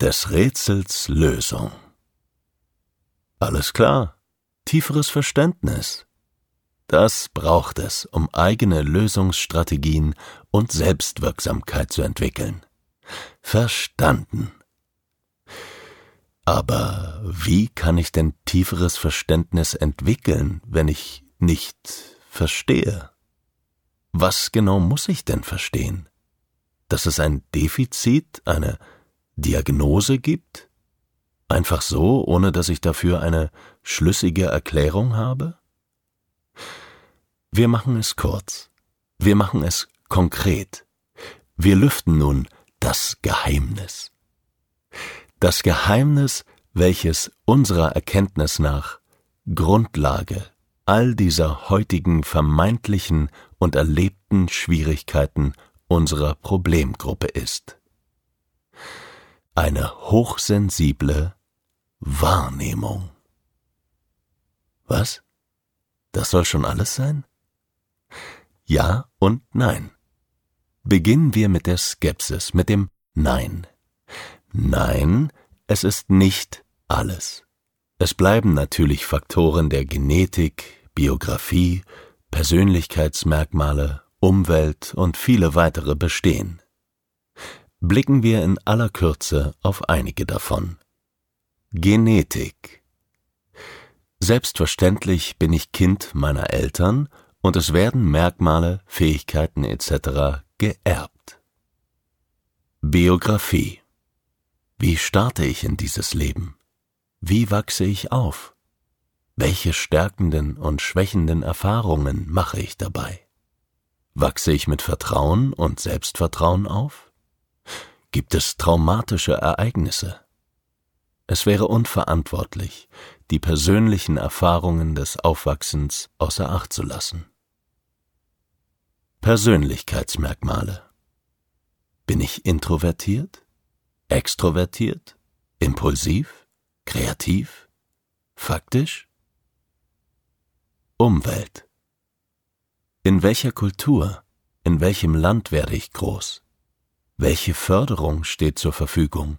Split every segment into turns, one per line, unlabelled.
Des Rätsels Lösung. Alles klar. Tieferes Verständnis. Das braucht es, um eigene Lösungsstrategien und Selbstwirksamkeit zu entwickeln. Verstanden. Aber wie kann ich denn tieferes Verständnis entwickeln, wenn ich nicht verstehe? Was genau muss ich denn verstehen? Dass es ein Defizit, eine Diagnose gibt? Einfach so, ohne dass ich dafür eine schlüssige Erklärung habe? Wir machen es kurz. Wir machen es konkret. Wir lüften nun das Geheimnis. Das Geheimnis, welches unserer Erkenntnis nach Grundlage all dieser heutigen vermeintlichen und erlebten Schwierigkeiten unserer Problemgruppe ist. Eine hochsensible Wahrnehmung. Was? Das soll schon alles sein? Ja und nein. Beginnen wir mit der Skepsis, mit dem Nein. Nein, es ist nicht alles. Es bleiben natürlich Faktoren der Genetik, Biografie, Persönlichkeitsmerkmale, Umwelt und viele weitere bestehen. Blicken wir in aller Kürze auf einige davon. Genetik. Selbstverständlich bin ich Kind meiner Eltern und es werden Merkmale, Fähigkeiten etc. geerbt. Biografie. Wie starte ich in dieses Leben? Wie wachse ich auf? Welche stärkenden und schwächenden Erfahrungen mache ich dabei? Wachse ich mit Vertrauen und Selbstvertrauen auf? Gibt es traumatische Ereignisse? Es wäre unverantwortlich, die persönlichen Erfahrungen des Aufwachsens außer Acht zu lassen. Persönlichkeitsmerkmale. Bin ich introvertiert? Extrovertiert? Impulsiv? Kreativ? Faktisch? Umwelt. In welcher Kultur, in welchem Land werde ich groß? Welche Förderung steht zur Verfügung?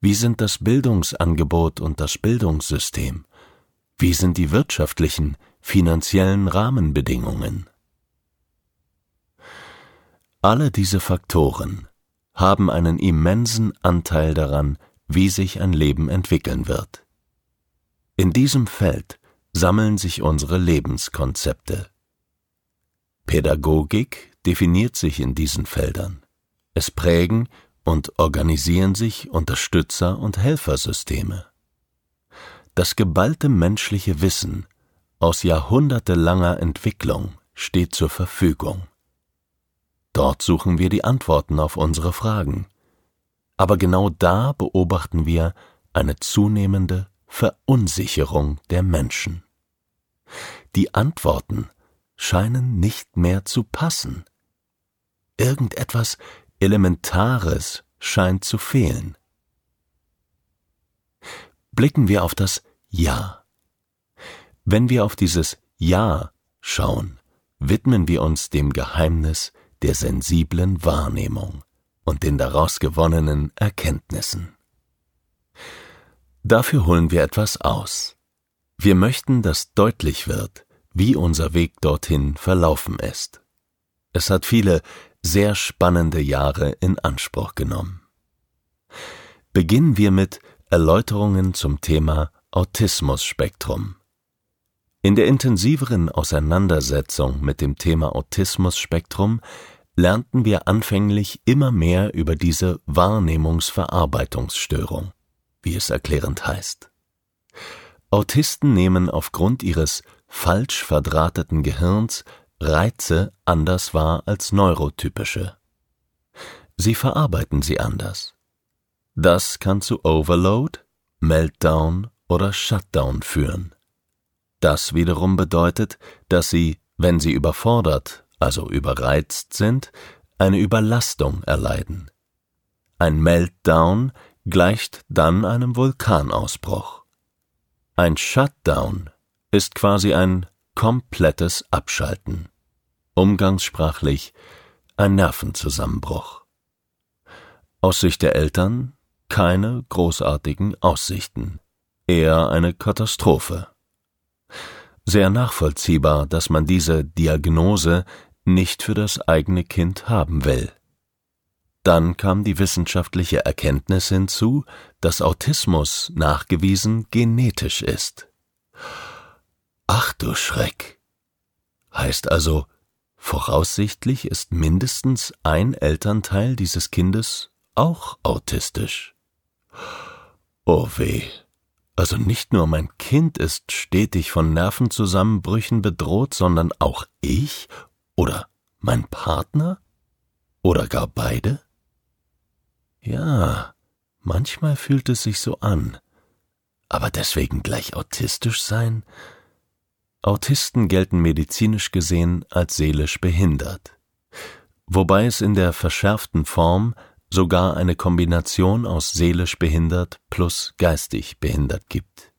Wie sind das Bildungsangebot und das Bildungssystem? Wie sind die wirtschaftlichen, finanziellen Rahmenbedingungen? Alle diese Faktoren haben einen immensen Anteil daran, wie sich ein Leben entwickeln wird. In diesem Feld sammeln sich unsere Lebenskonzepte. Pädagogik definiert sich in diesen Feldern. Es prägen und organisieren sich Unterstützer- und Helfersysteme. Das geballte menschliche Wissen aus jahrhundertelanger Entwicklung steht zur Verfügung. Dort suchen wir die Antworten auf unsere Fragen. Aber genau da beobachten wir eine zunehmende Verunsicherung der Menschen. Die Antworten scheinen nicht mehr zu passen. Irgendetwas Elementares scheint zu fehlen. Blicken wir auf das Ja. Wenn wir auf dieses Ja schauen, widmen wir uns dem Geheimnis der sensiblen Wahrnehmung und den daraus gewonnenen Erkenntnissen. Dafür holen wir etwas aus. Wir möchten, dass deutlich wird, wie unser Weg dorthin verlaufen ist. Es hat viele sehr spannende Jahre in Anspruch genommen. Beginnen wir mit Erläuterungen zum Thema Autismus-Spektrum. In der intensiveren Auseinandersetzung mit dem Thema Autismus-Spektrum lernten wir anfänglich immer mehr über diese Wahrnehmungsverarbeitungsstörung, wie es erklärend heißt. Autisten nehmen aufgrund ihres falsch verdrahteten Gehirns Reize anders wahr als neurotypische. Sie verarbeiten sie anders. Das kann zu Overload, Meltdown oder Shutdown führen. Das wiederum bedeutet, dass sie, wenn sie überfordert, also überreizt sind, eine Überlastung erleiden. Ein Meltdown gleicht dann einem Vulkanausbruch. Ein Shutdown ist quasi ein komplettes Abschalten umgangssprachlich ein Nervenzusammenbruch. Aus Sicht der Eltern keine großartigen Aussichten, eher eine Katastrophe. Sehr nachvollziehbar, dass man diese Diagnose nicht für das eigene Kind haben will. Dann kam die wissenschaftliche Erkenntnis hinzu, dass Autismus nachgewiesen genetisch ist. Ach du Schreck. Heißt also, voraussichtlich ist mindestens ein Elternteil dieses Kindes auch autistisch. Oh weh. Also nicht nur mein Kind ist stetig von Nervenzusammenbrüchen bedroht, sondern auch ich oder mein Partner? Oder gar beide? Ja, manchmal fühlt es sich so an. Aber deswegen gleich autistisch sein? Autisten gelten medizinisch gesehen als seelisch behindert, wobei es in der verschärften Form sogar eine Kombination aus seelisch behindert plus geistig behindert gibt.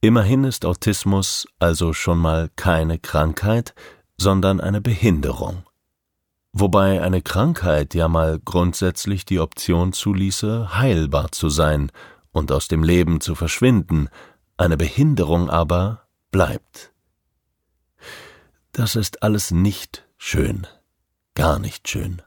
Immerhin ist Autismus also schon mal keine Krankheit, sondern eine Behinderung. Wobei eine Krankheit ja mal grundsätzlich die Option zuließe, heilbar zu sein und aus dem Leben zu verschwinden, eine Behinderung aber bleibt. Das ist alles nicht schön, gar nicht schön.